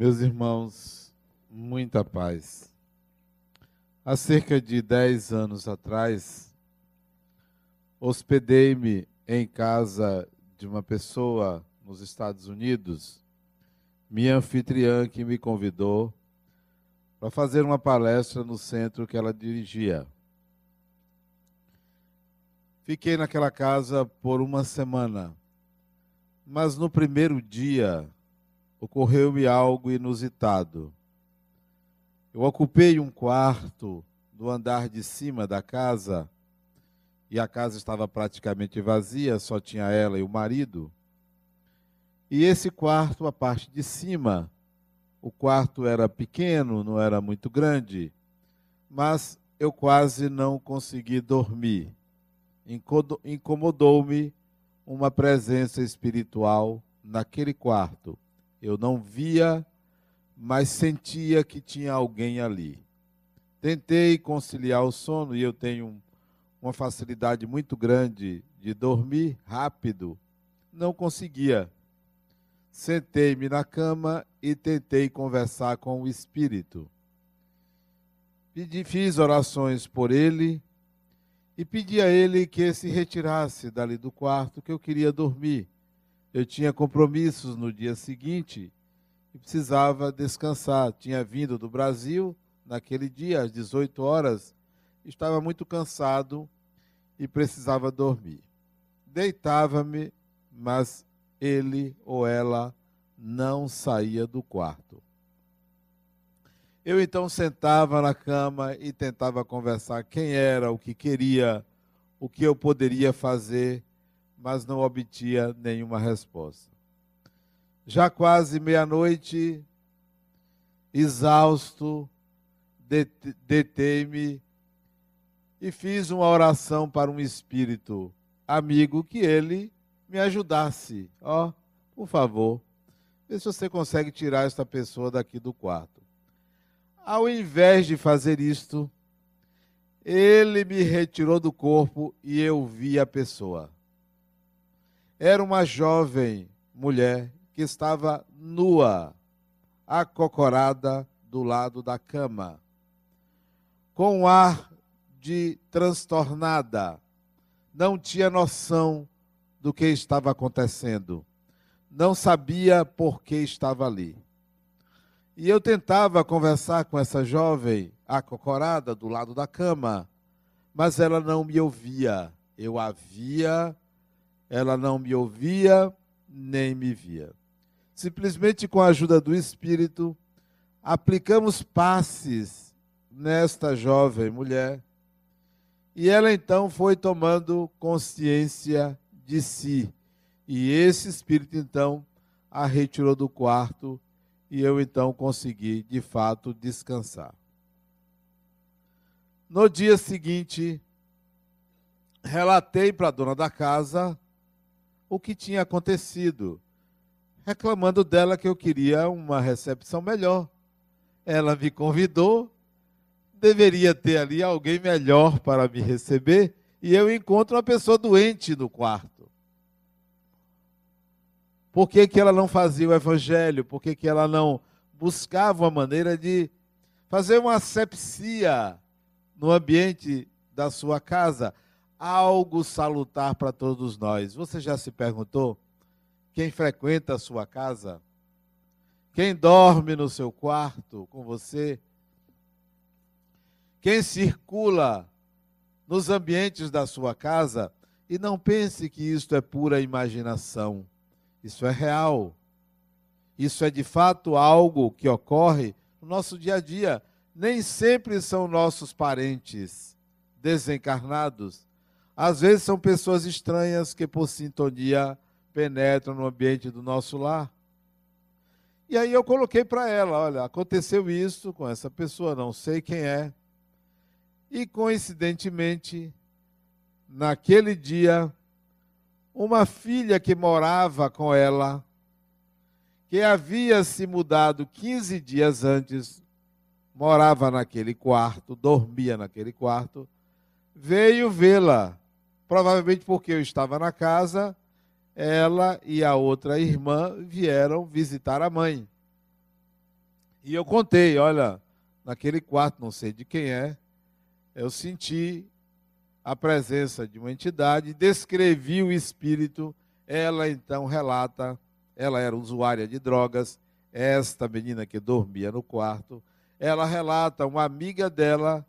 Meus irmãos, muita paz. Há cerca de 10 anos atrás, hospedei-me em casa de uma pessoa nos Estados Unidos, minha anfitriã que me convidou para fazer uma palestra no centro que ela dirigia. Fiquei naquela casa por uma semana, mas no primeiro dia ocorreu-me algo inusitado. Eu ocupei um quarto do andar de cima da casa e a casa estava praticamente vazia, só tinha ela e o marido. E esse quarto, a parte de cima, o quarto era pequeno, não era muito grande, mas eu quase não consegui dormir. Incomodou-me uma presença espiritual naquele quarto. Eu não via, mas sentia que tinha alguém ali. Tentei conciliar o sono e eu tenho uma facilidade muito grande de dormir rápido. Não conseguia. Sentei-me na cama e tentei conversar com o espírito. Pedi, fiz orações por ele e pedi a ele que se retirasse dali do quarto, que eu queria dormir. Eu tinha compromissos no dia seguinte e precisava descansar. Tinha vindo do Brasil naquele dia, às 18 horas, estava muito cansado e precisava dormir. Deitava-me, mas ele ou ela não saía do quarto. Eu então sentava na cama e tentava conversar quem era, o que queria, o que eu poderia fazer mas não obtinha nenhuma resposta. Já quase meia-noite, exausto, detei-me e fiz uma oração para um espírito amigo que ele me ajudasse. Ó, oh, por favor, vê se você consegue tirar esta pessoa daqui do quarto. Ao invés de fazer isto, ele me retirou do corpo e eu vi a pessoa era uma jovem mulher que estava nua, acocorada do lado da cama, com um ar de transtornada, não tinha noção do que estava acontecendo, não sabia por que estava ali. E eu tentava conversar com essa jovem acocorada do lado da cama, mas ela não me ouvia. Eu havia ela não me ouvia nem me via. Simplesmente com a ajuda do Espírito, aplicamos passes nesta jovem mulher e ela então foi tomando consciência de si. E esse Espírito então a retirou do quarto e eu então consegui de fato descansar. No dia seguinte, relatei para a dona da casa o que tinha acontecido, reclamando dela que eu queria uma recepção melhor. Ela me convidou, deveria ter ali alguém melhor para me receber, e eu encontro uma pessoa doente no quarto. Por que, que ela não fazia o evangelho? Por que, que ela não buscava uma maneira de fazer uma asepsia no ambiente da sua casa? Algo salutar para todos nós. Você já se perguntou? Quem frequenta a sua casa? Quem dorme no seu quarto com você? Quem circula nos ambientes da sua casa? E não pense que isto é pura imaginação. Isso é real. Isso é de fato algo que ocorre no nosso dia a dia. Nem sempre são nossos parentes desencarnados às vezes são pessoas estranhas que, por sintonia, penetram no ambiente do nosso lar. E aí eu coloquei para ela: olha, aconteceu isso com essa pessoa, não sei quem é. E coincidentemente, naquele dia, uma filha que morava com ela, que havia se mudado 15 dias antes, morava naquele quarto, dormia naquele quarto, veio vê-la Provavelmente porque eu estava na casa, ela e a outra irmã vieram visitar a mãe. E eu contei, olha, naquele quarto, não sei de quem é, eu senti a presença de uma entidade, descrevi o espírito, ela então relata, ela era usuária de drogas, esta menina que dormia no quarto, ela relata uma amiga dela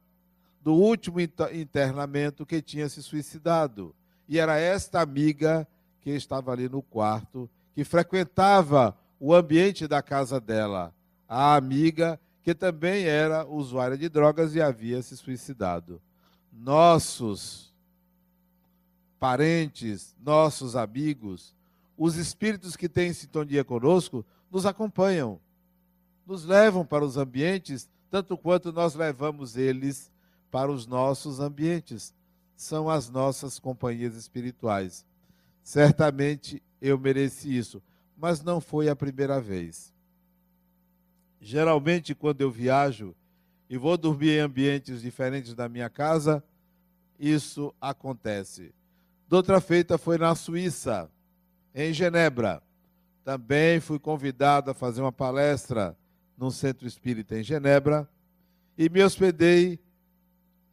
do último internamento que tinha se suicidado. E era esta amiga que estava ali no quarto, que frequentava o ambiente da casa dela. A amiga que também era usuária de drogas e havia se suicidado. Nossos parentes, nossos amigos, os espíritos que têm sintonia conosco, nos acompanham, nos levam para os ambientes, tanto quanto nós levamos eles para os nossos ambientes. São as nossas companhias espirituais. Certamente eu mereci isso, mas não foi a primeira vez. Geralmente, quando eu viajo e vou dormir em ambientes diferentes da minha casa, isso acontece. Doutra feita foi na Suíça, em Genebra. Também fui convidado a fazer uma palestra num centro espírita em Genebra e me hospedei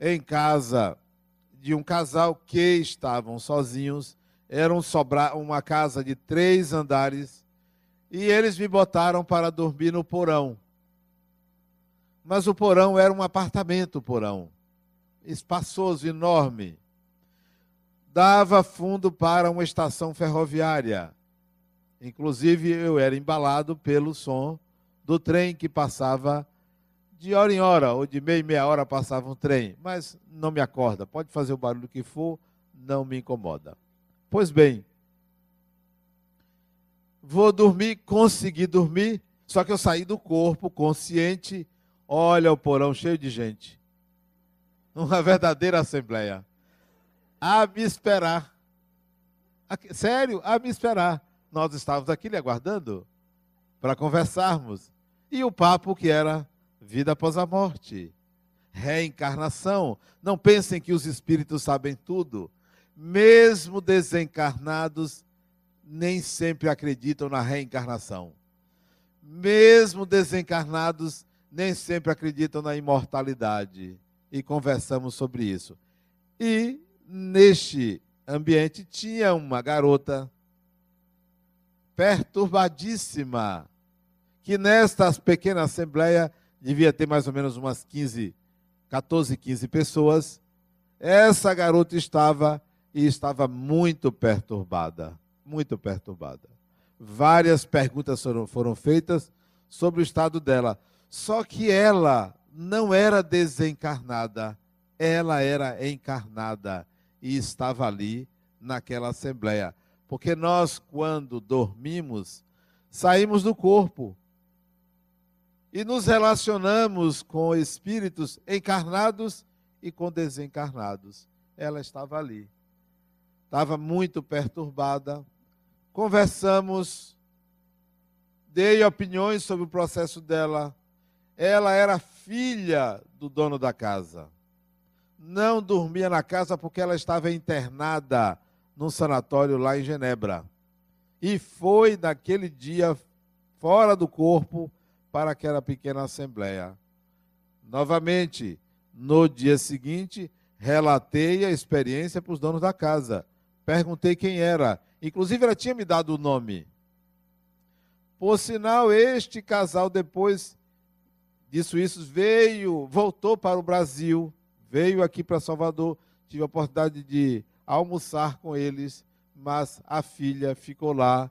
em casa de um casal que estavam sozinhos. Era um sobra, uma casa de três andares e eles me botaram para dormir no porão. Mas o porão era um apartamento porão, espaçoso, enorme. Dava fundo para uma estação ferroviária. Inclusive, eu era embalado pelo som do trem que passava de hora em hora, ou de meia em meia hora passava um trem, mas não me acorda. Pode fazer o barulho que for, não me incomoda. Pois bem, vou dormir, consegui dormir, só que eu saí do corpo consciente. Olha o porão cheio de gente. Uma verdadeira assembleia. A me esperar. Sério, a me esperar. Nós estávamos aqui lhe aguardando para conversarmos. E o papo que era vida após a morte, reencarnação. Não pensem que os espíritos sabem tudo. Mesmo desencarnados, nem sempre acreditam na reencarnação. Mesmo desencarnados, nem sempre acreditam na imortalidade. E conversamos sobre isso. E neste ambiente tinha uma garota perturbadíssima, que nesta pequena assembleia devia ter mais ou menos umas 15, 14, 15 pessoas. Essa garota estava e estava muito perturbada muito perturbada. Várias perguntas foram, foram feitas sobre o estado dela. Só que ela não era desencarnada, ela era encarnada e estava ali naquela assembleia. Porque nós, quando dormimos, saímos do corpo e nos relacionamos com espíritos encarnados e com desencarnados. Ela estava ali. Estava muito perturbada, conversamos, dei opiniões sobre o processo dela. Ela era filha do dono da casa. Não dormia na casa porque ela estava internada num sanatório lá em Genebra. E foi naquele dia fora do corpo para aquela pequena assembleia. Novamente, no dia seguinte, relatei a experiência para os donos da casa. Perguntei quem era. Inclusive, ela tinha me dado o nome. Por sinal, este casal, depois disso, isso, veio, voltou para o Brasil, veio aqui para Salvador. Tive a oportunidade de almoçar com eles, mas a filha ficou lá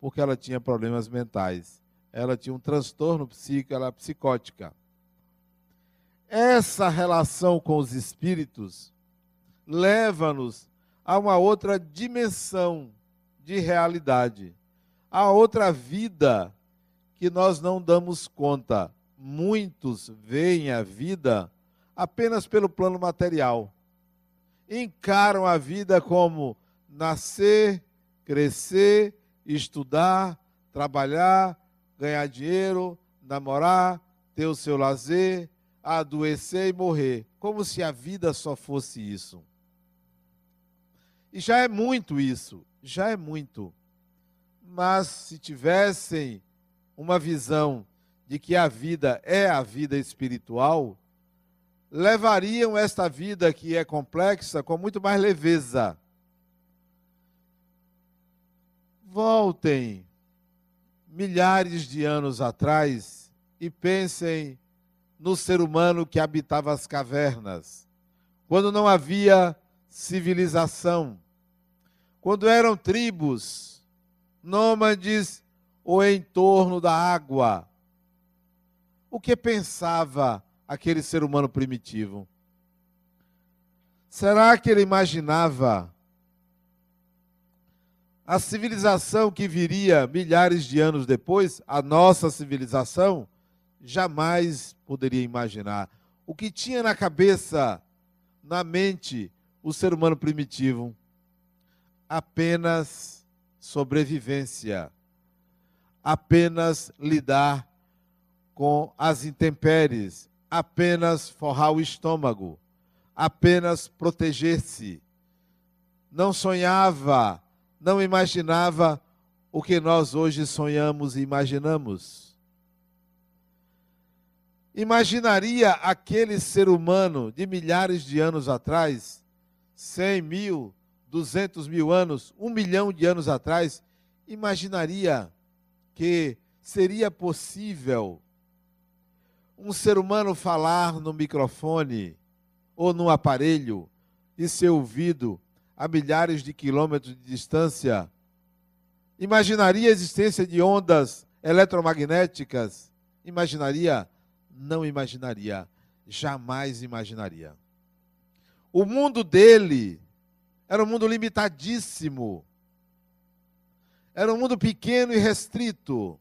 porque ela tinha problemas mentais. Ela tinha um transtorno psíquico, ela é psicótica. Essa relação com os espíritos leva-nos a uma outra dimensão de realidade. Há outra vida que nós não damos conta. Muitos veem a vida apenas pelo plano material. Encaram a vida como nascer, crescer, estudar, trabalhar, ganhar dinheiro, namorar, ter o seu lazer, adoecer e morrer. Como se a vida só fosse isso. E já é muito isso já é muito. Mas se tivessem uma visão de que a vida é a vida espiritual, levariam esta vida que é complexa com muito mais leveza. Voltem milhares de anos atrás e pensem no ser humano que habitava as cavernas, quando não havia civilização, quando eram tribos, nômades ou em torno da água. O que pensava aquele ser humano primitivo? Será que ele imaginava a civilização que viria milhares de anos depois, a nossa civilização? Jamais poderia imaginar. O que tinha na cabeça, na mente, o ser humano primitivo? Apenas sobrevivência, apenas lidar com as intempéries, apenas forrar o estômago, apenas proteger-se. Não sonhava, não imaginava o que nós hoje sonhamos e imaginamos. Imaginaria aquele ser humano de milhares de anos atrás, cem mil, duzentos mil anos, um milhão de anos atrás, imaginaria que seria possível um ser humano falar no microfone ou num aparelho e ser ouvido a milhares de quilômetros de distância? Imaginaria a existência de ondas eletromagnéticas? Imaginaria? Não imaginaria. Jamais imaginaria. O mundo dele era um mundo limitadíssimo. Era um mundo pequeno e restrito.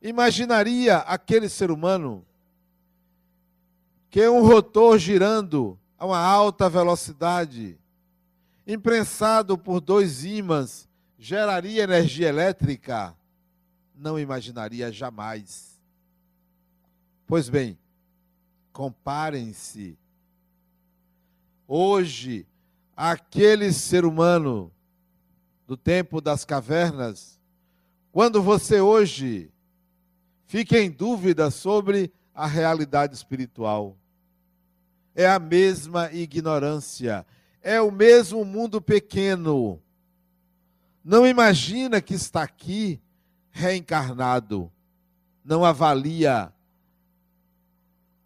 Imaginaria aquele ser humano que um rotor girando a uma alta velocidade, imprensado por dois ímãs, geraria energia elétrica? Não imaginaria jamais. Pois bem, comparem-se. Hoje, aquele ser humano do tempo das cavernas, quando você hoje fica em dúvida sobre a realidade espiritual, é a mesma ignorância, é o mesmo mundo pequeno. Não imagina que está aqui reencarnado, não avalia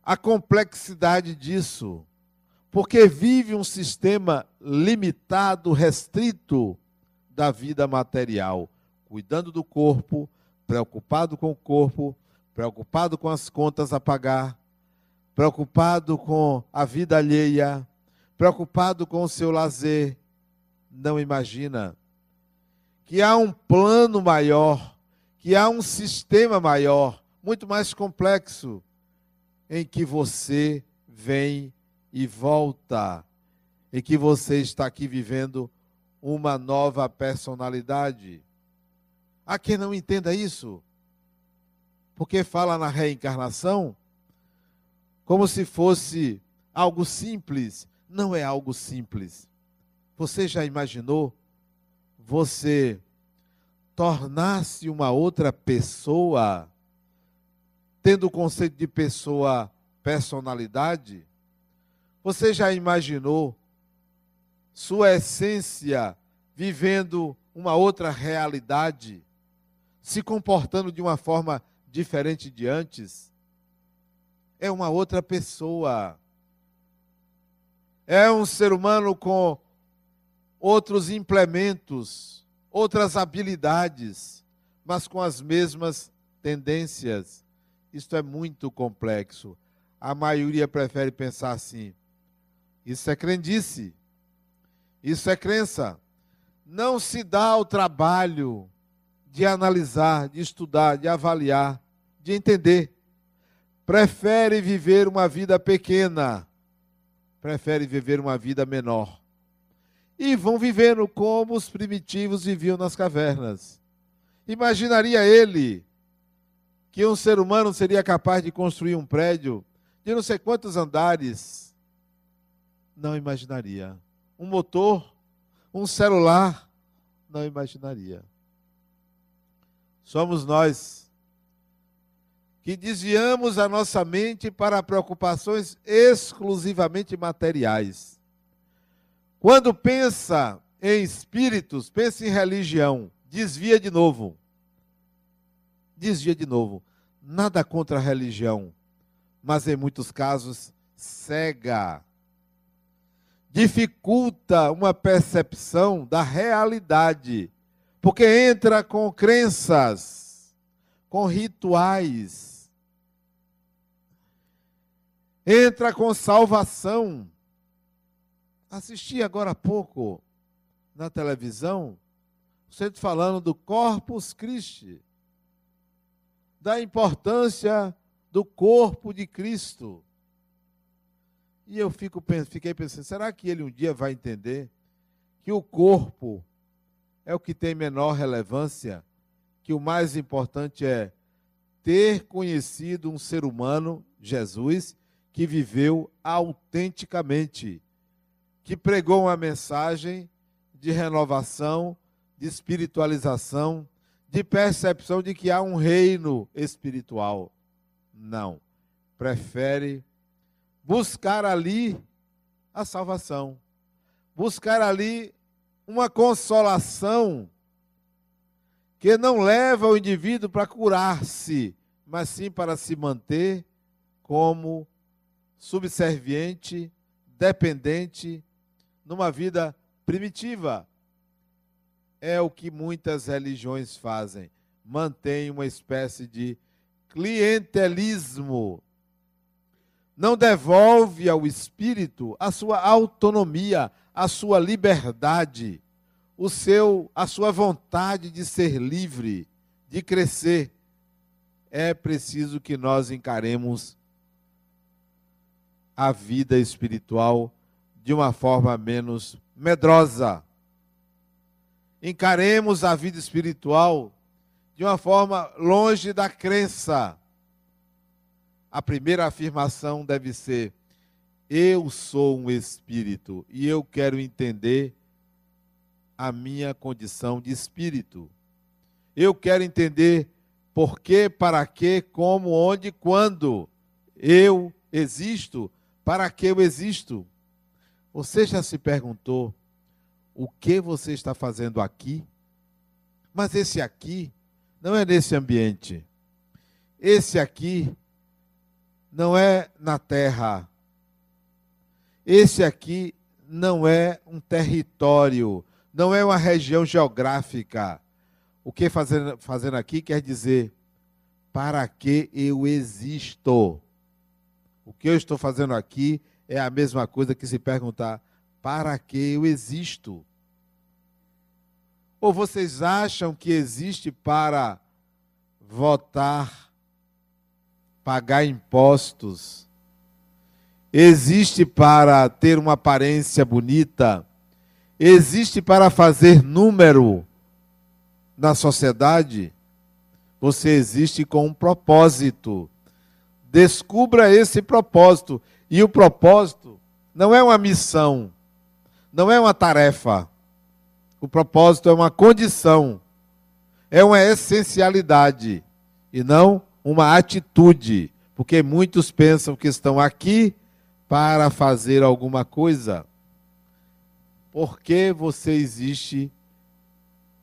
a complexidade disso. Porque vive um sistema limitado, restrito da vida material, cuidando do corpo, preocupado com o corpo, preocupado com as contas a pagar, preocupado com a vida alheia, preocupado com o seu lazer. Não imagina que há um plano maior, que há um sistema maior, muito mais complexo, em que você vem e volta, e que você está aqui vivendo uma nova personalidade. Há quem não entenda isso, porque fala na reencarnação como se fosse algo simples. Não é algo simples. Você já imaginou você tornar-se uma outra pessoa, tendo o conceito de pessoa personalidade? Você já imaginou sua essência vivendo uma outra realidade, se comportando de uma forma diferente de antes? É uma outra pessoa. É um ser humano com outros implementos, outras habilidades, mas com as mesmas tendências. Isto é muito complexo. A maioria prefere pensar assim: isso é crendice. Isso é crença. Não se dá o trabalho de analisar, de estudar, de avaliar, de entender. Prefere viver uma vida pequena. Prefere viver uma vida menor. E vão vivendo como os primitivos viviam nas cavernas. Imaginaria ele que um ser humano seria capaz de construir um prédio de não sei quantos andares não imaginaria. Um motor, um celular, não imaginaria. Somos nós que desviamos a nossa mente para preocupações exclusivamente materiais. Quando pensa em espíritos, pensa em religião, desvia de novo. Desvia de novo. Nada contra a religião, mas em muitos casos cega. Dificulta uma percepção da realidade, porque entra com crenças, com rituais, entra com salvação. Assisti agora há pouco na televisão, você falando do Corpus Christi, da importância do corpo de Cristo. E eu fico, fiquei pensando, será que ele um dia vai entender que o corpo é o que tem menor relevância, que o mais importante é ter conhecido um ser humano, Jesus, que viveu autenticamente, que pregou uma mensagem de renovação, de espiritualização, de percepção de que há um reino espiritual. Não. Prefere buscar ali a salvação, buscar ali uma consolação que não leva o indivíduo para curar-se, mas sim para se manter como subserviente, dependente, numa vida primitiva. É o que muitas religiões fazem. Mantém uma espécie de clientelismo. Não devolve ao espírito a sua autonomia, a sua liberdade, o seu a sua vontade de ser livre, de crescer. É preciso que nós encaremos a vida espiritual de uma forma menos medrosa. Encaremos a vida espiritual de uma forma longe da crença. A primeira afirmação deve ser: eu sou um espírito e eu quero entender a minha condição de espírito. Eu quero entender por que, para que, como, onde, quando eu existo, para que eu existo. Você já se perguntou o que você está fazendo aqui? Mas esse aqui não é nesse ambiente. Esse aqui não é na terra. Esse aqui não é um território, não é uma região geográfica. O que fazendo, fazendo aqui quer dizer para que eu existo. O que eu estou fazendo aqui é a mesma coisa que se perguntar: para que eu existo? Ou vocês acham que existe para votar, pagar impostos? Existe para ter uma aparência bonita? Existe para fazer número na sociedade? Você existe com um propósito. Descubra esse propósito. E o propósito não é uma missão, não é uma tarefa. O propósito é uma condição, é uma essencialidade e não uma atitude, porque muitos pensam que estão aqui para fazer alguma coisa. Por que você existe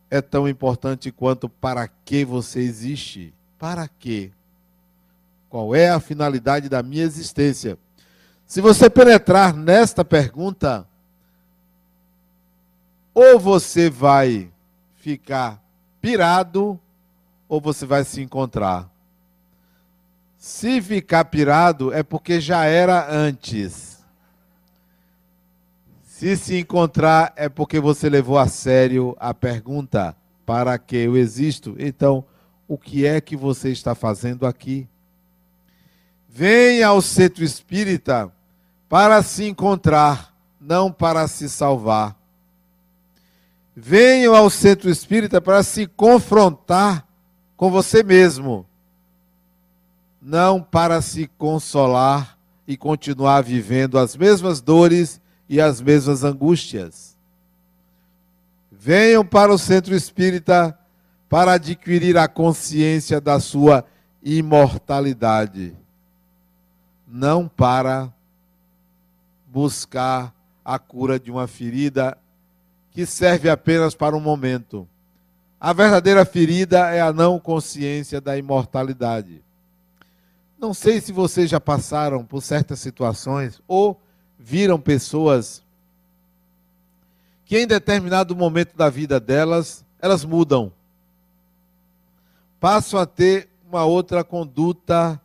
é tão importante quanto para que você existe. Para quê? Qual é a finalidade da minha existência? Se você penetrar nesta pergunta, ou você vai ficar pirado, ou você vai se encontrar. Se ficar pirado, é porque já era antes. Se se encontrar, é porque você levou a sério a pergunta: para que eu existo? Então, o que é que você está fazendo aqui? Venha ao centro espírita para se encontrar, não para se salvar. Venham ao centro espírita para se confrontar com você mesmo, não para se consolar e continuar vivendo as mesmas dores e as mesmas angústias. Venham para o centro espírita para adquirir a consciência da sua imortalidade, não para buscar a cura de uma ferida que serve apenas para um momento. A verdadeira ferida é a não consciência da imortalidade. Não sei se vocês já passaram por certas situações ou viram pessoas que em determinado momento da vida delas, elas mudam. Passam a ter uma outra conduta,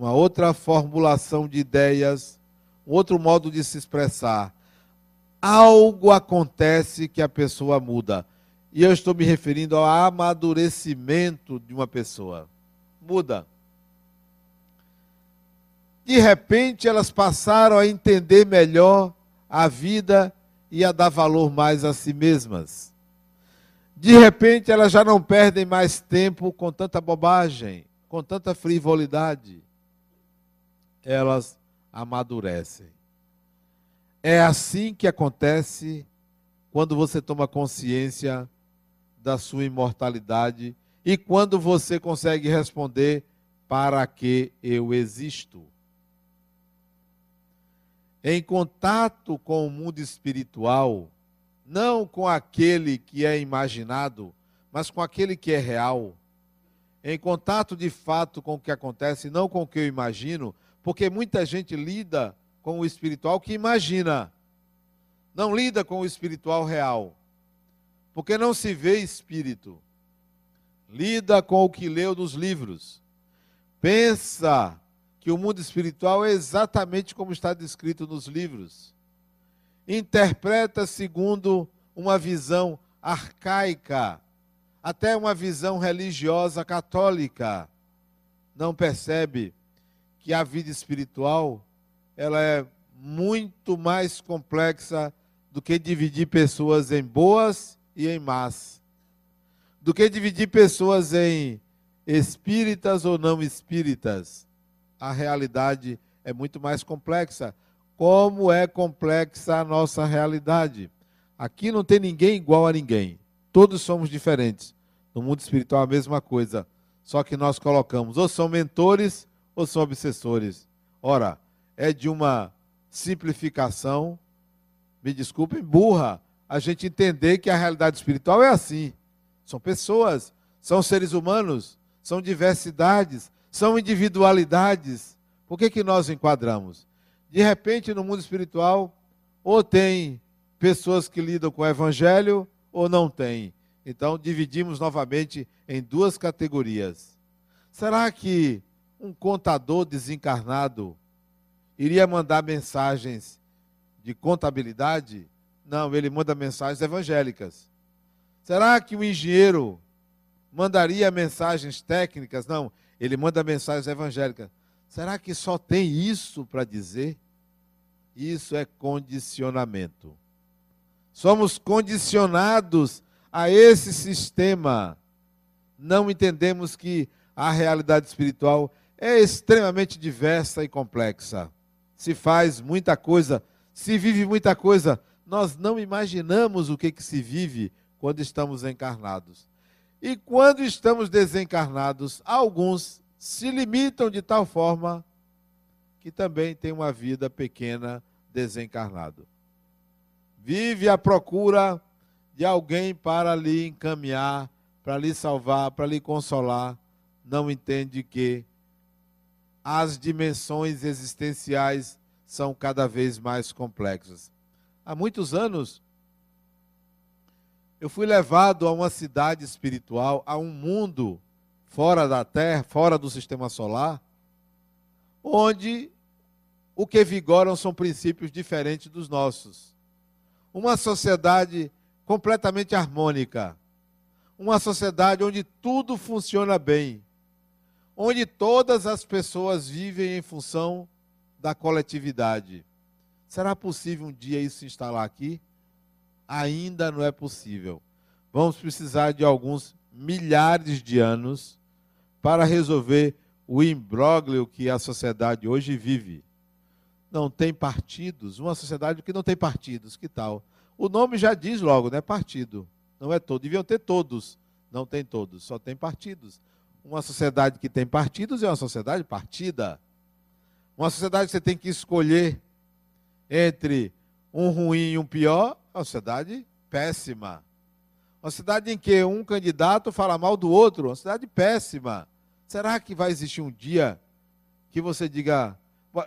uma outra formulação de ideias, outro modo de se expressar. Algo acontece que a pessoa muda. E eu estou me referindo ao amadurecimento de uma pessoa. Muda. De repente, elas passaram a entender melhor a vida e a dar valor mais a si mesmas. De repente, elas já não perdem mais tempo com tanta bobagem, com tanta frivolidade. Elas amadurecem. É assim que acontece quando você toma consciência da sua imortalidade e quando você consegue responder para que eu existo. Em contato com o mundo espiritual, não com aquele que é imaginado, mas com aquele que é real. Em contato de fato com o que acontece, não com o que eu imagino, porque muita gente lida com o espiritual que imagina, não lida com o espiritual real porque não se vê espírito. Lida com o que leu nos livros. Pensa que o mundo espiritual é exatamente como está descrito nos livros. Interpreta segundo uma visão arcaica, até uma visão religiosa católica. Não percebe que a vida espiritual ela é muito mais complexa do que dividir pessoas em boas e em más, do que dividir pessoas em espíritas ou não espíritas. A realidade é muito mais complexa. Como é complexa a nossa realidade? Aqui não tem ninguém igual a ninguém. Todos somos diferentes. No mundo espiritual a mesma coisa. Só que nós colocamos ou são mentores ou são obsessores. Ora, é de uma simplificação, me desculpem, burra, a gente entender que a realidade espiritual é assim. São pessoas, são seres humanos, são diversidades, são individualidades. Por que, que nós enquadramos? De repente, no mundo espiritual, ou tem pessoas que lidam com o evangelho, ou não tem. Então, dividimos novamente em duas categorias. Será que um contador desencarnado iria mandar mensagens de contabilidade? Não, ele manda mensagens evangélicas. Será que o engenheiro mandaria mensagens técnicas? Não, ele manda mensagens evangélicas. Será que só tem isso para dizer? Isso é condicionamento. Somos condicionados a esse sistema. Não entendemos que a realidade espiritual é extremamente diversa e complexa. Se faz muita coisa, se vive muita coisa nós não imaginamos o que, que se vive quando estamos encarnados. E quando estamos desencarnados, alguns se limitam de tal forma que também tem uma vida pequena desencarnado. Vive à procura de alguém para lhe encaminhar, para lhe salvar, para lhe consolar, não entende que as dimensões existenciais são cada vez mais complexas há muitos anos, eu fui levado a uma cidade espiritual, a um mundo fora da Terra, fora do sistema solar, onde o que vigoram são princípios diferentes dos nossos. Uma sociedade completamente harmônica. Uma sociedade onde tudo funciona bem. Onde todas as pessoas vivem em função da coletividade. Será possível um dia isso se instalar aqui? Ainda não é possível. Vamos precisar de alguns milhares de anos para resolver o imbróglio que a sociedade hoje vive. Não tem partidos, uma sociedade que não tem partidos, que tal? O nome já diz logo, né? Partido. Não é todo. Deviam ter todos. Não tem todos, só tem partidos. Uma sociedade que tem partidos é uma sociedade partida. Uma sociedade que você tem que escolher entre um ruim e um pior, é uma sociedade péssima. Uma cidade em que um candidato fala mal do outro, uma cidade péssima. Será que vai existir um dia que você diga,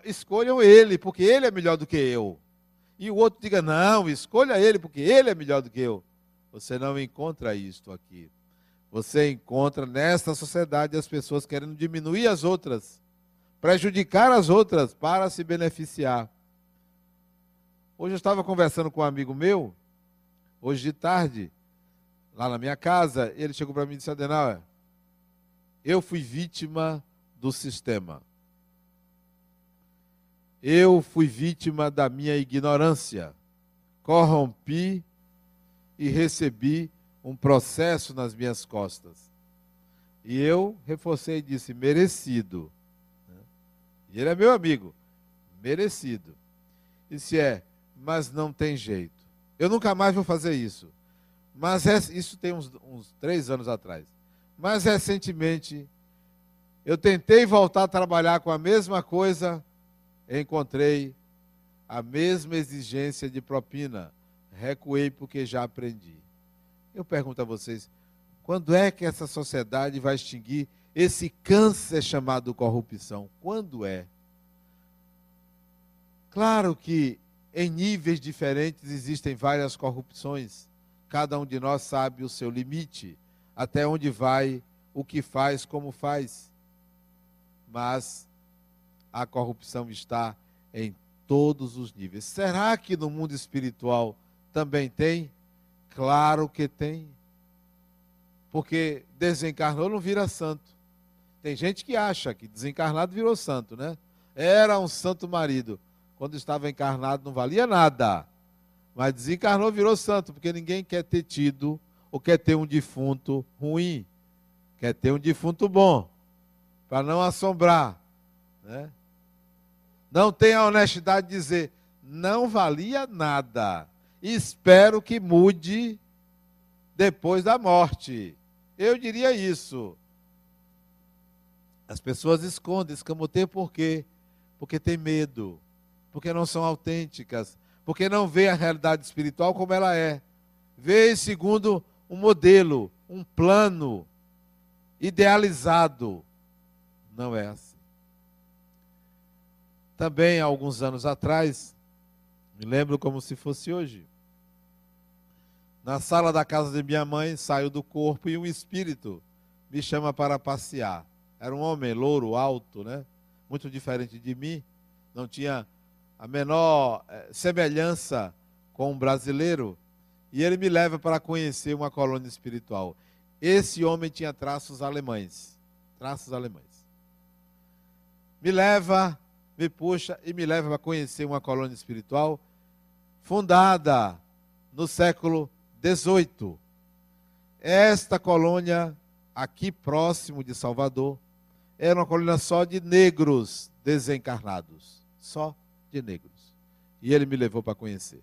escolham ele, porque ele é melhor do que eu? E o outro diga, não, escolha ele, porque ele é melhor do que eu. Você não encontra isto aqui. Você encontra nesta sociedade as pessoas querendo diminuir as outras, prejudicar as outras para se beneficiar. Hoje eu estava conversando com um amigo meu, hoje de tarde, lá na minha casa, ele chegou para mim e disse: Adenauer, eu fui vítima do sistema. Eu fui vítima da minha ignorância. Corrompi e recebi um processo nas minhas costas. E eu reforcei e disse: merecido. E ele é meu amigo, merecido. Disse: é, mas não tem jeito. Eu nunca mais vou fazer isso. Mas é, isso tem uns, uns três anos atrás. Mas recentemente eu tentei voltar a trabalhar com a mesma coisa encontrei a mesma exigência de propina. Recuei porque já aprendi. Eu pergunto a vocês: quando é que essa sociedade vai extinguir esse câncer chamado corrupção? Quando é? Claro que em níveis diferentes existem várias corrupções. Cada um de nós sabe o seu limite, até onde vai, o que faz, como faz. Mas a corrupção está em todos os níveis. Será que no mundo espiritual também tem? Claro que tem. Porque desencarnou não vira santo. Tem gente que acha que desencarnado virou santo, né? Era um santo marido. Quando estava encarnado não valia nada. Mas desencarnou virou santo, porque ninguém quer ter tido ou quer ter um defunto ruim. Quer ter um defunto bom, para não assombrar. Né? não tem a honestidade de dizer, não valia nada. Espero que mude depois da morte. Eu diria isso. As pessoas escondem, escamoteiam por quê? Porque tem medo, porque não são autênticas, porque não vê a realidade espiritual como ela é. Vê segundo um modelo, um plano idealizado. Não é assim. Também, há alguns anos atrás, me lembro como se fosse hoje, na sala da casa de minha mãe, saio do corpo e um espírito me chama para passear. Era um homem louro, alto, né? Muito diferente de mim, não tinha a menor eh, semelhança com um brasileiro, e ele me leva para conhecer uma colônia espiritual. Esse homem tinha traços alemães, traços alemães. Me leva me puxa e me leva a conhecer uma colônia espiritual fundada no século XVIII. Esta colônia, aqui próximo de Salvador, era uma colônia só de negros desencarnados. Só de negros. E ele me levou para conhecer.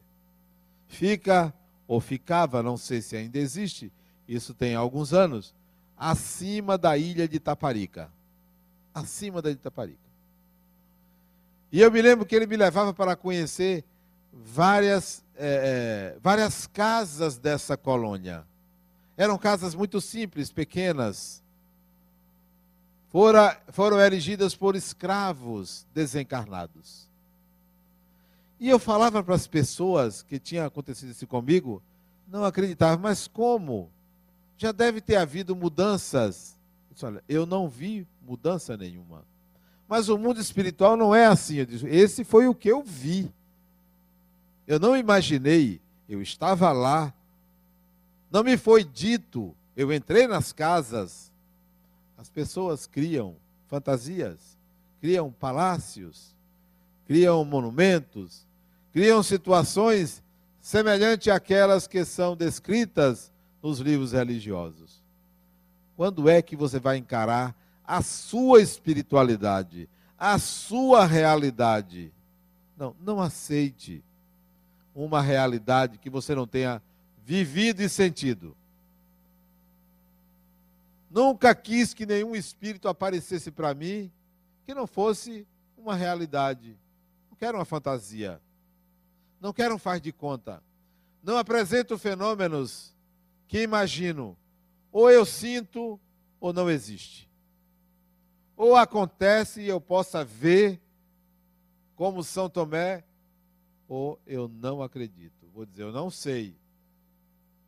Fica, ou ficava, não sei se ainda existe, isso tem alguns anos, acima da ilha de Taparica. Acima da ilha de Taparica. E eu me lembro que ele me levava para conhecer várias, é, é, várias casas dessa colônia. Eram casas muito simples, pequenas. Fora, foram erigidas por escravos desencarnados. E eu falava para as pessoas que tinha acontecido isso comigo, não acreditavam, mas como? Já deve ter havido mudanças. Eu disse, olha, eu não vi mudança nenhuma. Mas o mundo espiritual não é assim. Esse foi o que eu vi. Eu não imaginei, eu estava lá. Não me foi dito, eu entrei nas casas. As pessoas criam fantasias, criam palácios, criam monumentos, criam situações semelhantes àquelas que são descritas nos livros religiosos. Quando é que você vai encarar a sua espiritualidade, a sua realidade. Não, não aceite uma realidade que você não tenha vivido e sentido. Nunca quis que nenhum espírito aparecesse para mim que não fosse uma realidade. Não quero uma fantasia. Não quero um faz de conta. Não apresento fenômenos que imagino. Ou eu sinto ou não existe. Ou acontece e eu possa ver como São Tomé, ou eu não acredito. Vou dizer, eu não sei.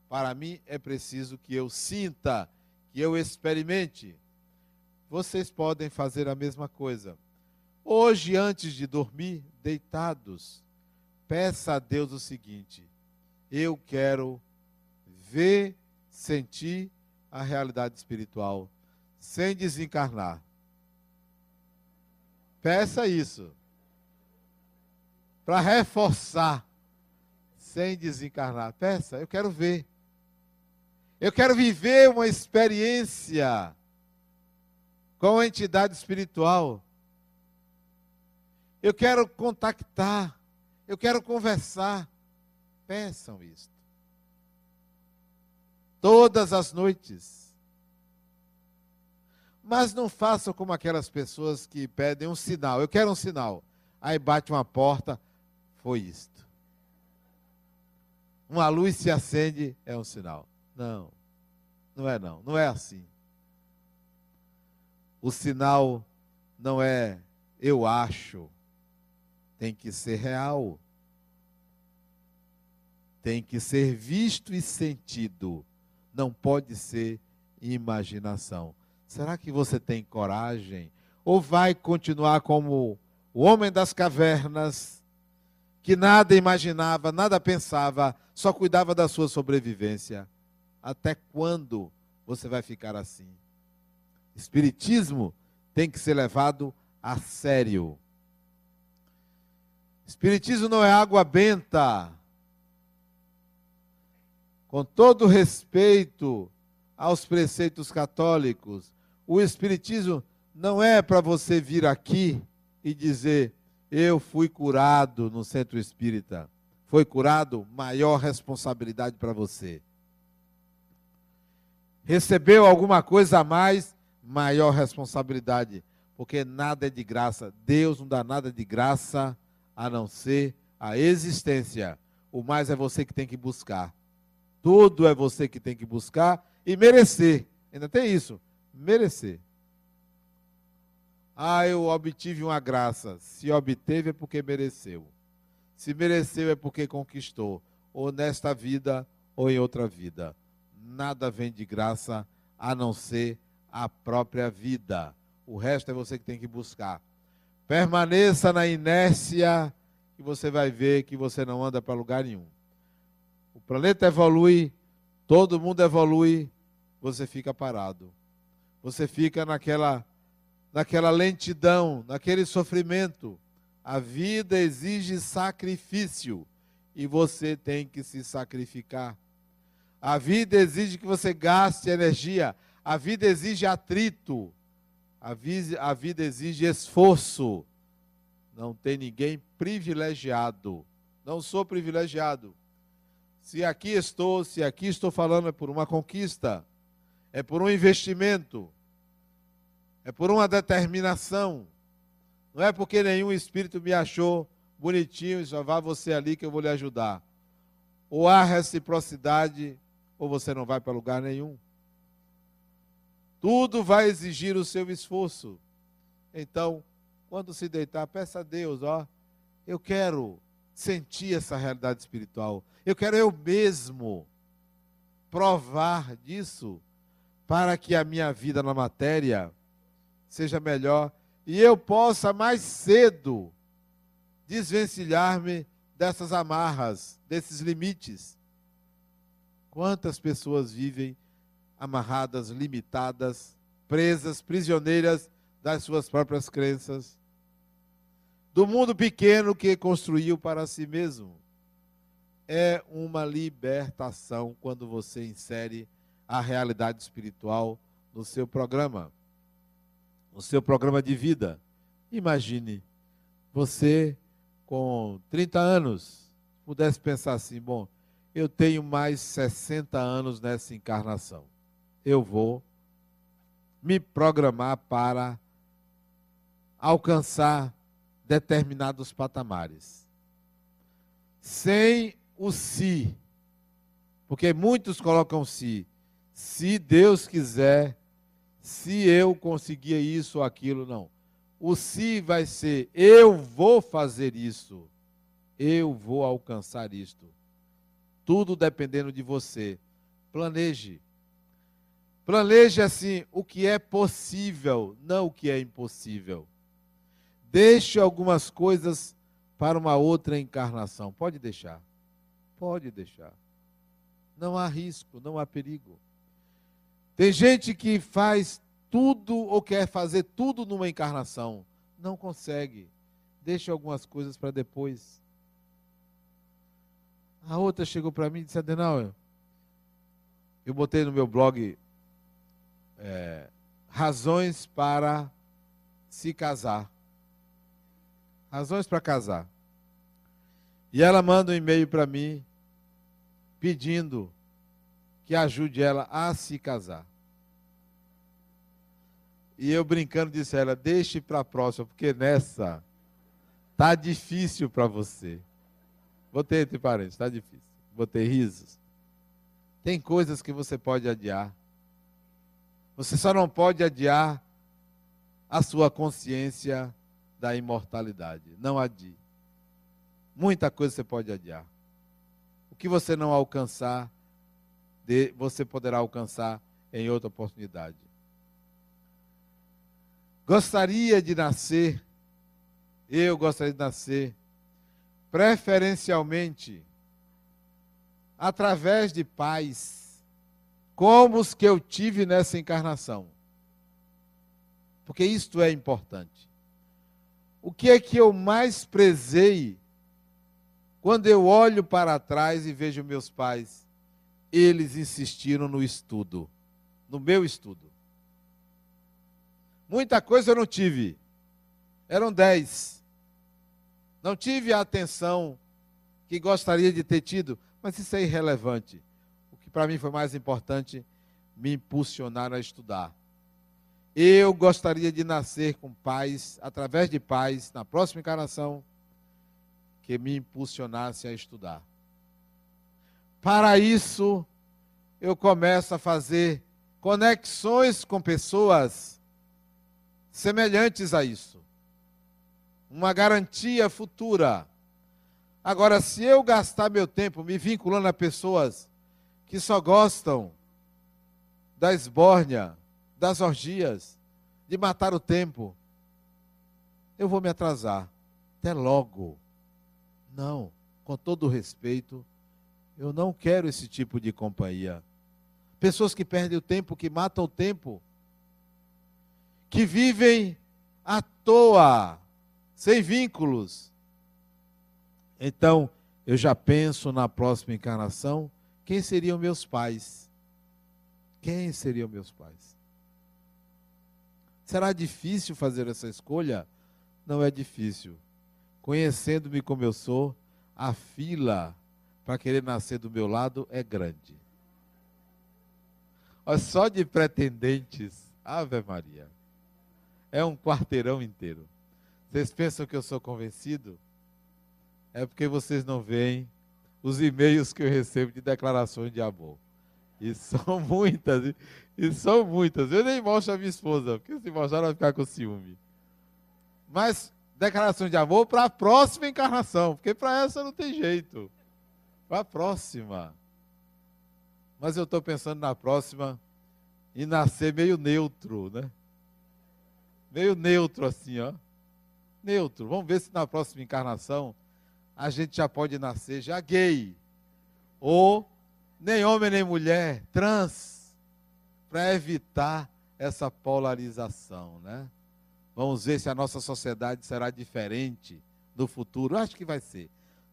Para mim é preciso que eu sinta, que eu experimente. Vocês podem fazer a mesma coisa. Hoje, antes de dormir, deitados, peça a Deus o seguinte: eu quero ver, sentir a realidade espiritual sem desencarnar. Peça isso. Para reforçar, sem desencarnar. Peça, eu quero ver. Eu quero viver uma experiência com a entidade espiritual. Eu quero contactar. Eu quero conversar. Peçam isto. Todas as noites. Mas não façam como aquelas pessoas que pedem um sinal. Eu quero um sinal. Aí bate uma porta. Foi isto. Uma luz se acende, é um sinal. Não, não é não, não é assim. O sinal não é eu acho, tem que ser real. Tem que ser visto e sentido. Não pode ser imaginação. Será que você tem coragem? Ou vai continuar como o homem das cavernas, que nada imaginava, nada pensava, só cuidava da sua sobrevivência? Até quando você vai ficar assim? Espiritismo tem que ser levado a sério. Espiritismo não é água benta. Com todo respeito aos preceitos católicos, o Espiritismo não é para você vir aqui e dizer: Eu fui curado no centro espírita. Foi curado, maior responsabilidade para você recebeu alguma coisa a mais, maior responsabilidade, porque nada é de graça. Deus não dá nada de graça a não ser a existência. O mais é você que tem que buscar. Tudo é você que tem que buscar e merecer. Ainda tem isso, merecer. Ah, eu obtive uma graça. Se obteve é porque mereceu. Se mereceu é porque conquistou, ou nesta vida ou em outra vida nada vem de graça a não ser a própria vida. O resto é você que tem que buscar. Permaneça na inércia e você vai ver que você não anda para lugar nenhum. O planeta evolui, todo mundo evolui, você fica parado. Você fica naquela naquela lentidão, naquele sofrimento. A vida exige sacrifício e você tem que se sacrificar. A vida exige que você gaste energia. A vida exige atrito. A vida, a vida exige esforço. Não tem ninguém privilegiado. Não sou privilegiado. Se aqui estou, se aqui estou falando, é por uma conquista, é por um investimento, é por uma determinação. Não é porque nenhum espírito me achou bonitinho e só vá você ali que eu vou lhe ajudar. Ou há reciprocidade ou você não vai para lugar nenhum. Tudo vai exigir o seu esforço. Então, quando se deitar, peça a Deus, ó, eu quero sentir essa realidade espiritual. Eu quero eu mesmo provar disso para que a minha vida na matéria seja melhor. E eu possa mais cedo desvencilhar-me dessas amarras, desses limites. Quantas pessoas vivem amarradas, limitadas, presas, prisioneiras das suas próprias crenças, do mundo pequeno que construiu para si mesmo. É uma libertação quando você insere a realidade espiritual no seu programa, no seu programa de vida. Imagine você com 30 anos pudesse pensar assim: bom, eu tenho mais 60 anos nessa encarnação. Eu vou me programar para alcançar determinados patamares. Sem o se, porque muitos colocam se, se Deus quiser, se eu conseguir isso ou aquilo, não. O se vai ser eu vou fazer isso, eu vou alcançar isto. Tudo dependendo de você. Planeje. Planeje assim o que é possível, não o que é impossível. Deixe algumas coisas para uma outra encarnação. Pode deixar. Pode deixar. Não há risco, não há perigo. Tem gente que faz tudo ou quer fazer tudo numa encarnação. Não consegue. Deixa algumas coisas para depois. A outra chegou para mim e disse: Adenauer, eu botei no meu blog é, razões para se casar. Razões para casar. E ela manda um e-mail para mim pedindo que ajude ela a se casar. E eu brincando disse a ela: deixe para a próxima, porque nessa tá difícil para você. Botei entre parênteses, está difícil. Botei risos. Tem coisas que você pode adiar. Você só não pode adiar a sua consciência da imortalidade. Não adie. Muita coisa você pode adiar. O que você não alcançar, você poderá alcançar em outra oportunidade. Gostaria de nascer, eu gostaria de nascer, preferencialmente, através de pais, como os que eu tive nessa encarnação. Porque isto é importante. O que é que eu mais prezei quando eu olho para trás e vejo meus pais? Eles insistiram no estudo, no meu estudo. Muita coisa eu não tive. Eram dez. Não tive a atenção que gostaria de ter tido, mas isso é irrelevante. O que para mim foi mais importante, me impulsionar a estudar. Eu gostaria de nascer com pais, através de pais, na próxima encarnação, que me impulsionasse a estudar. Para isso, eu começo a fazer conexões com pessoas semelhantes a isso. Uma garantia futura. Agora, se eu gastar meu tempo me vinculando a pessoas que só gostam da esbórnia, das orgias, de matar o tempo, eu vou me atrasar. Até logo. Não, com todo respeito, eu não quero esse tipo de companhia. Pessoas que perdem o tempo, que matam o tempo, que vivem à toa, sem vínculos. Então, eu já penso na próxima encarnação, quem seriam meus pais? Quem seriam meus pais? Será difícil fazer essa escolha? Não é difícil. Conhecendo-me como eu sou, a fila para querer nascer do meu lado é grande. Olha, só de pretendentes, Ave Maria, é um quarteirão inteiro. Vocês pensam que eu sou convencido? É porque vocês não veem os e-mails que eu recebo de declarações de amor. E são muitas, e são muitas. Eu nem mostro a minha esposa, porque se mostrar ela vai ficar com ciúme. Mas declaração de amor para a próxima encarnação, porque para essa não tem jeito. Para a próxima. Mas eu estou pensando na próxima e nascer meio neutro, né? Meio neutro assim, ó. Neutro. Vamos ver se na próxima encarnação a gente já pode nascer já gay. Ou nem homem nem mulher, trans, para evitar essa polarização, né? Vamos ver se a nossa sociedade será diferente no futuro. acho que vai ser.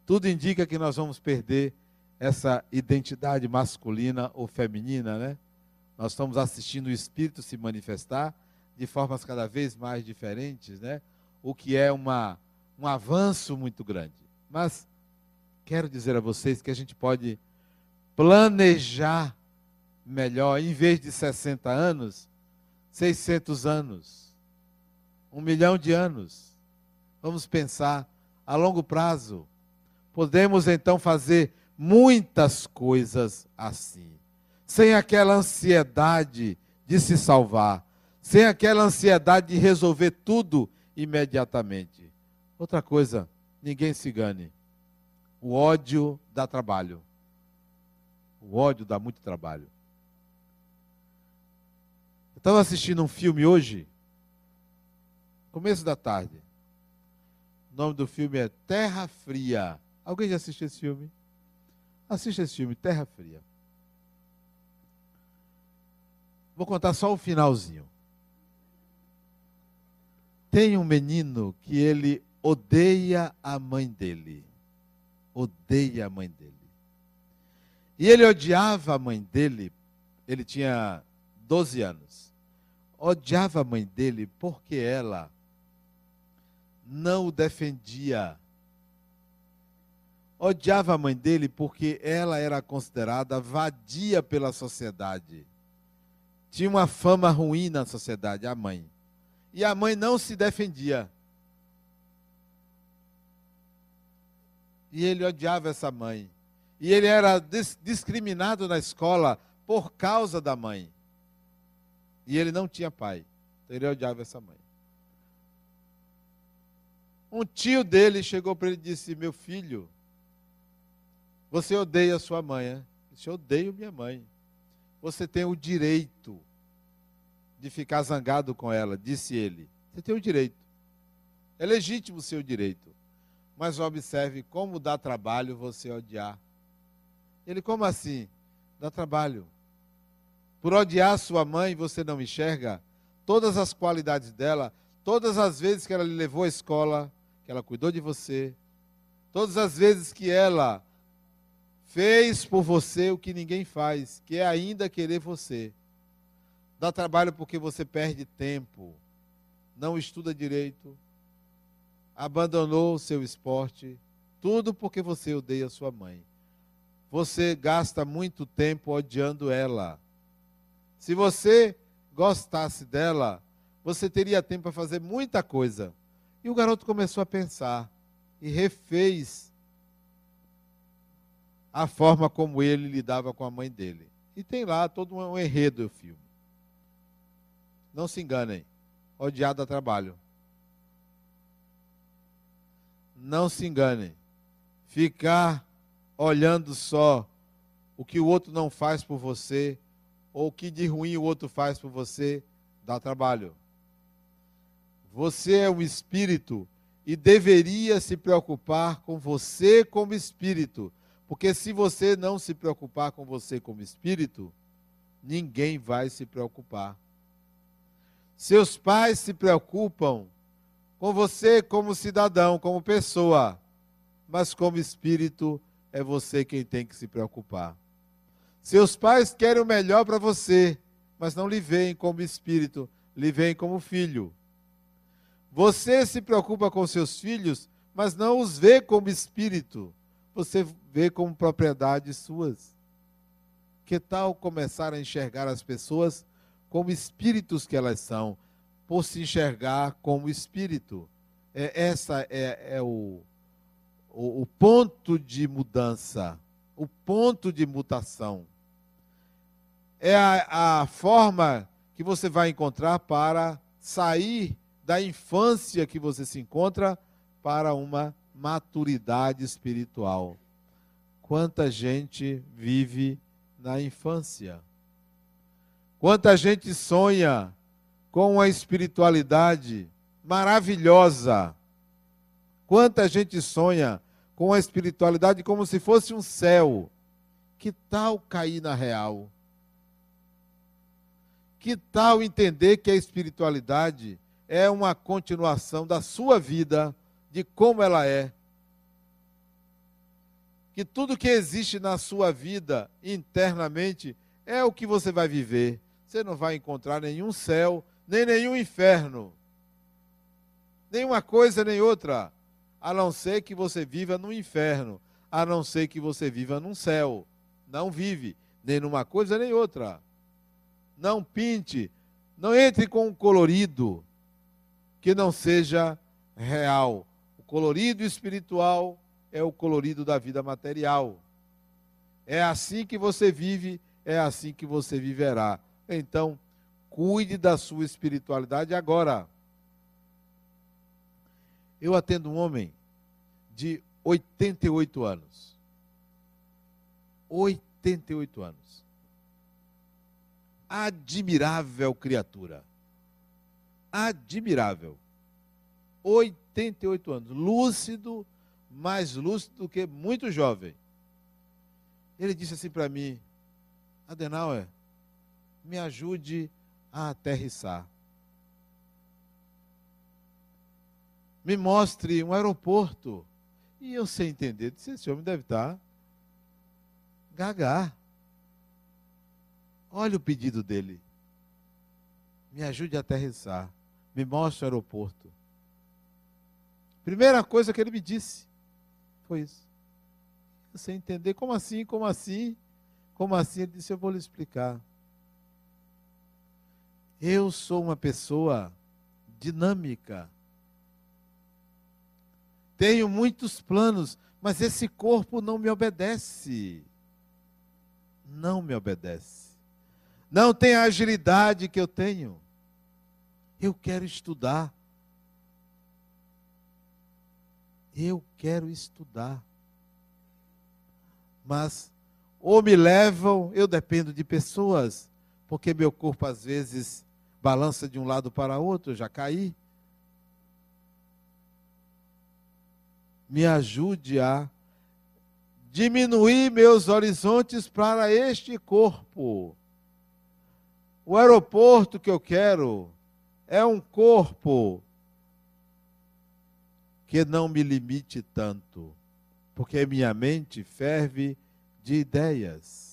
Tudo indica que nós vamos perder essa identidade masculina ou feminina, né? Nós estamos assistindo o espírito se manifestar de formas cada vez mais diferentes, né? O que é uma, um avanço muito grande. Mas quero dizer a vocês que a gente pode planejar melhor, em vez de 60 anos, 600 anos, um milhão de anos. Vamos pensar a longo prazo. Podemos então fazer muitas coisas assim, sem aquela ansiedade de se salvar, sem aquela ansiedade de resolver tudo imediatamente. Outra coisa, ninguém se engane. O ódio dá trabalho. O ódio dá muito trabalho. Eu estava assistindo um filme hoje, começo da tarde. O nome do filme é Terra Fria. Alguém já assistiu esse filme? Assista esse filme, Terra Fria. Vou contar só o finalzinho. Tem um menino que ele odeia a mãe dele. Odeia a mãe dele. E ele odiava a mãe dele, ele tinha 12 anos. Odiava a mãe dele porque ela não o defendia odiava a mãe dele porque ela era considerada vadia pela sociedade. Tinha uma fama ruim na sociedade, a mãe. E a mãe não se defendia. E ele odiava essa mãe. E ele era discriminado na escola por causa da mãe. E ele não tinha pai. Então ele odiava essa mãe. Um tio dele chegou para ele e disse: Meu filho, você odeia sua mãe, é? Eu odeio minha mãe. Você tem o direito de ficar zangado com ela, disse ele. Você tem o direito. É legítimo o seu direito. Mas observe como dá trabalho você odiar. Ele, como assim? Dá trabalho. Por odiar sua mãe, você não enxerga todas as qualidades dela, todas as vezes que ela lhe levou à escola, que ela cuidou de você, todas as vezes que ela fez por você o que ninguém faz, que é ainda querer você. Dá trabalho porque você perde tempo, não estuda direito, abandonou o seu esporte, tudo porque você odeia sua mãe. Você gasta muito tempo odiando ela. Se você gostasse dela, você teria tempo para fazer muita coisa. E o garoto começou a pensar e refez a forma como ele lidava com a mãe dele. E tem lá todo um enredo do filme. Não se enganem. Odiar dá trabalho. Não se enganem. Ficar olhando só o que o outro não faz por você, ou o que de ruim o outro faz por você, dá trabalho. Você é um espírito e deveria se preocupar com você como espírito porque se você não se preocupar com você como espírito, ninguém vai se preocupar. Seus pais se preocupam com você como cidadão, como pessoa, mas como espírito é você quem tem que se preocupar. Seus pais querem o melhor para você, mas não lhe veem como espírito, lhe veem como filho. Você se preocupa com seus filhos, mas não os vê como espírito, você vê como propriedades suas. Que tal começar a enxergar as pessoas como espíritos que elas são, por se enxergar como espírito? É, essa é, é o, o, o ponto de mudança, o ponto de mutação. É a, a forma que você vai encontrar para sair da infância que você se encontra para uma maturidade espiritual. Quanta gente vive na infância. Quanta gente sonha com uma espiritualidade maravilhosa. Quanta gente sonha com a espiritualidade como se fosse um céu. Que tal cair na real? Que tal entender que a espiritualidade é uma continuação da sua vida de como ela é. Que tudo que existe na sua vida internamente é o que você vai viver. Você não vai encontrar nenhum céu, nem nenhum inferno. Nenhuma coisa nem outra. A não ser que você viva no inferno. A não ser que você viva num céu. Não vive nem numa coisa nem outra. Não pinte Não entre com um colorido que não seja real. O colorido espiritual é o colorido da vida material. É assim que você vive, é assim que você viverá. Então, cuide da sua espiritualidade agora. Eu atendo um homem de 88 anos. 88 anos. Admirável criatura. Admirável. 88 anos. Lúcido, mais lúcido do que muito jovem. Ele disse assim para mim: Adenauer, me ajude a aterrissar. Me mostre um aeroporto. E eu sei entender, disse, esse homem deve estar gaga. Olha o pedido dele. Me ajude a aterrissar. Me mostre o aeroporto. Primeira coisa que ele me disse foi isso. Você entender como assim, como assim, como assim? Ele disse: Eu vou lhe explicar. Eu sou uma pessoa dinâmica. Tenho muitos planos, mas esse corpo não me obedece. Não me obedece. Não tem a agilidade que eu tenho. Eu quero estudar. Eu quero estudar. Mas ou me levam, eu dependo de pessoas, porque meu corpo às vezes balança de um lado para outro, eu já caí. Me ajude a diminuir meus horizontes para este corpo. O aeroporto que eu quero é um corpo que não me limite tanto, porque minha mente ferve de ideias.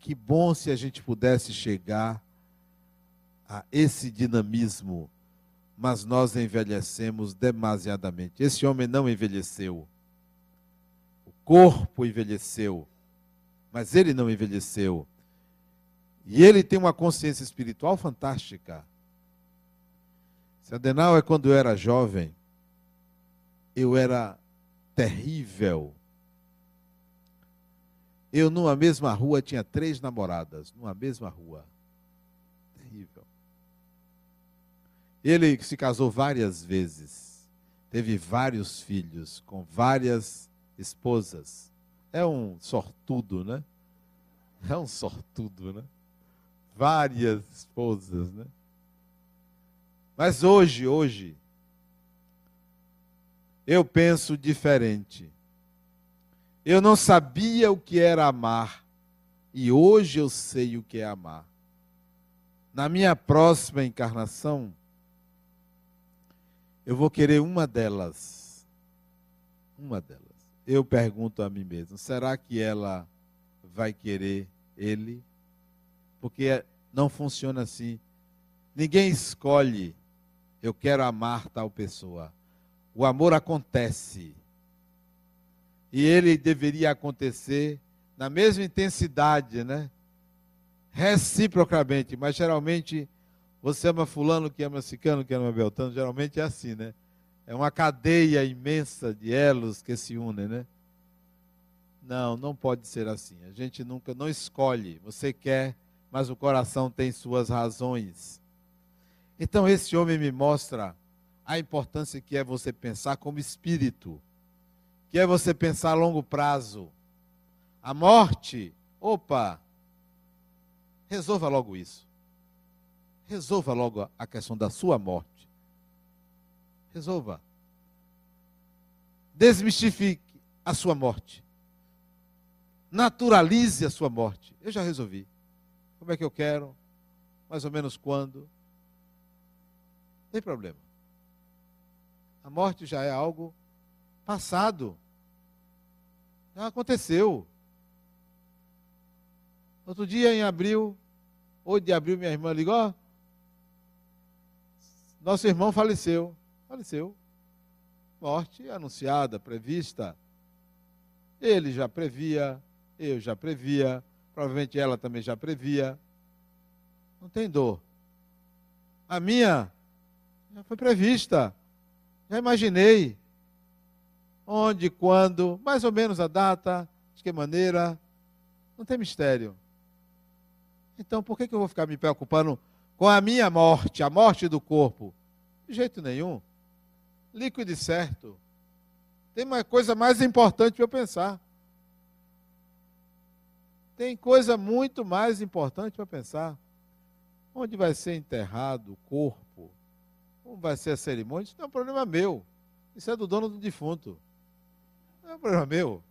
Que bom se a gente pudesse chegar a esse dinamismo, mas nós envelhecemos demasiadamente. Esse homem não envelheceu. O corpo envelheceu, mas ele não envelheceu. E ele tem uma consciência espiritual fantástica. Sadenal é quando eu era jovem, eu era terrível. Eu, numa mesma rua, tinha três namoradas, numa mesma rua. Terrível. Ele se casou várias vezes, teve vários filhos, com várias esposas. É um sortudo, né? É um sortudo, né? Várias esposas, né? Mas hoje, hoje, eu penso diferente. Eu não sabia o que era amar, e hoje eu sei o que é amar. Na minha próxima encarnação, eu vou querer uma delas. Uma delas. Eu pergunto a mim mesmo: será que ela vai querer ele? Porque não funciona assim. Ninguém escolhe eu quero amar tal pessoa. O amor acontece. E ele deveria acontecer na mesma intensidade, né? Reciprocamente. Mas geralmente você ama fulano que ama cicano, que ama beltano. Geralmente é assim, né? É uma cadeia imensa de elos que se unem, né? Não, não pode ser assim. A gente nunca não escolhe. Você quer, mas o coração tem suas razões. Então esse homem me mostra a importância que é você pensar como espírito, que é você pensar a longo prazo. A morte, opa, resolva logo isso. Resolva logo a questão da sua morte. Resolva. Desmistifique a sua morte. Naturalize a sua morte. Eu já resolvi. Como é que eu quero? Mais ou menos quando? Não tem problema. A morte já é algo passado. Já aconteceu. Outro dia, em abril, 8 de abril, minha irmã ligou. Nosso irmão faleceu. Faleceu. Morte anunciada, prevista. Ele já previa, eu já previa. provavelmente ela também já previa. Não tem dor. A minha já foi prevista. Já imaginei. Onde, quando, mais ou menos a data, de que maneira. Não tem mistério. Então, por que, eu vou ficar me preocupando com a minha morte, a morte do corpo? De jeito nenhum. Líquido e certo. Tem uma coisa mais importante para eu pensar. Tem coisa muito mais importante para pensar. Onde vai ser enterrado o corpo? Como vai ser a cerimônia? Isso não é um problema meu. Isso é do dono do defunto. Não é problema meu.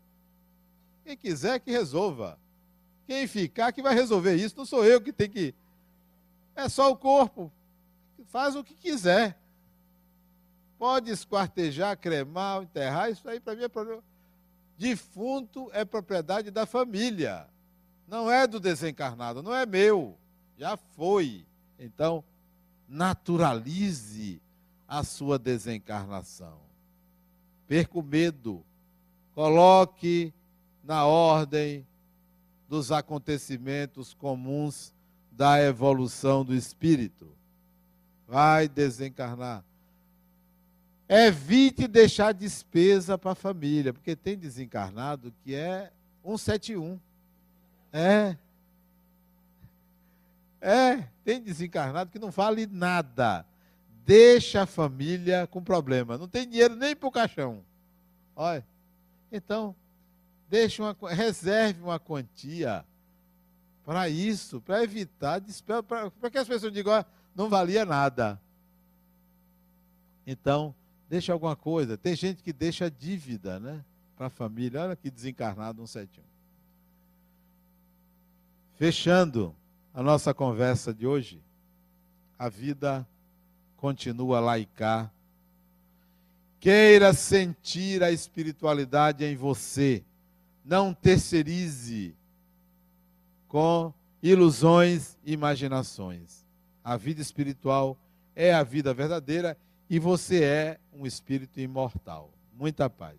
Quem quiser que resolva. Quem ficar que vai resolver isso, não sou eu que tem que. É só o corpo. Faz o que quiser. Pode esquartejar, cremar, enterrar, isso aí para mim é problema. Defunto é propriedade da família. Não é do desencarnado, não é meu. Já foi. Então, naturalize a sua desencarnação. Perca o medo. Coloque na ordem dos acontecimentos comuns da evolução do espírito. Vai desencarnar. Evite deixar despesa para a família, porque tem desencarnado que é 171. É. É, tem desencarnado que não vale nada. Deixa a família com problema. Não tem dinheiro nem para o caixão. Olha. Então, Deixe uma, reserve uma quantia para isso, para evitar para que as pessoas digam, ah, não valia nada. Então, deixa alguma coisa. Tem gente que deixa dívida, né? Para a família. Olha que desencarnado um 71. Fechando a nossa conversa de hoje, a vida continua laicar. Queira sentir a espiritualidade em você não terceirize com ilusões e imaginações. A vida espiritual é a vida verdadeira e você é um espírito imortal. Muita paz.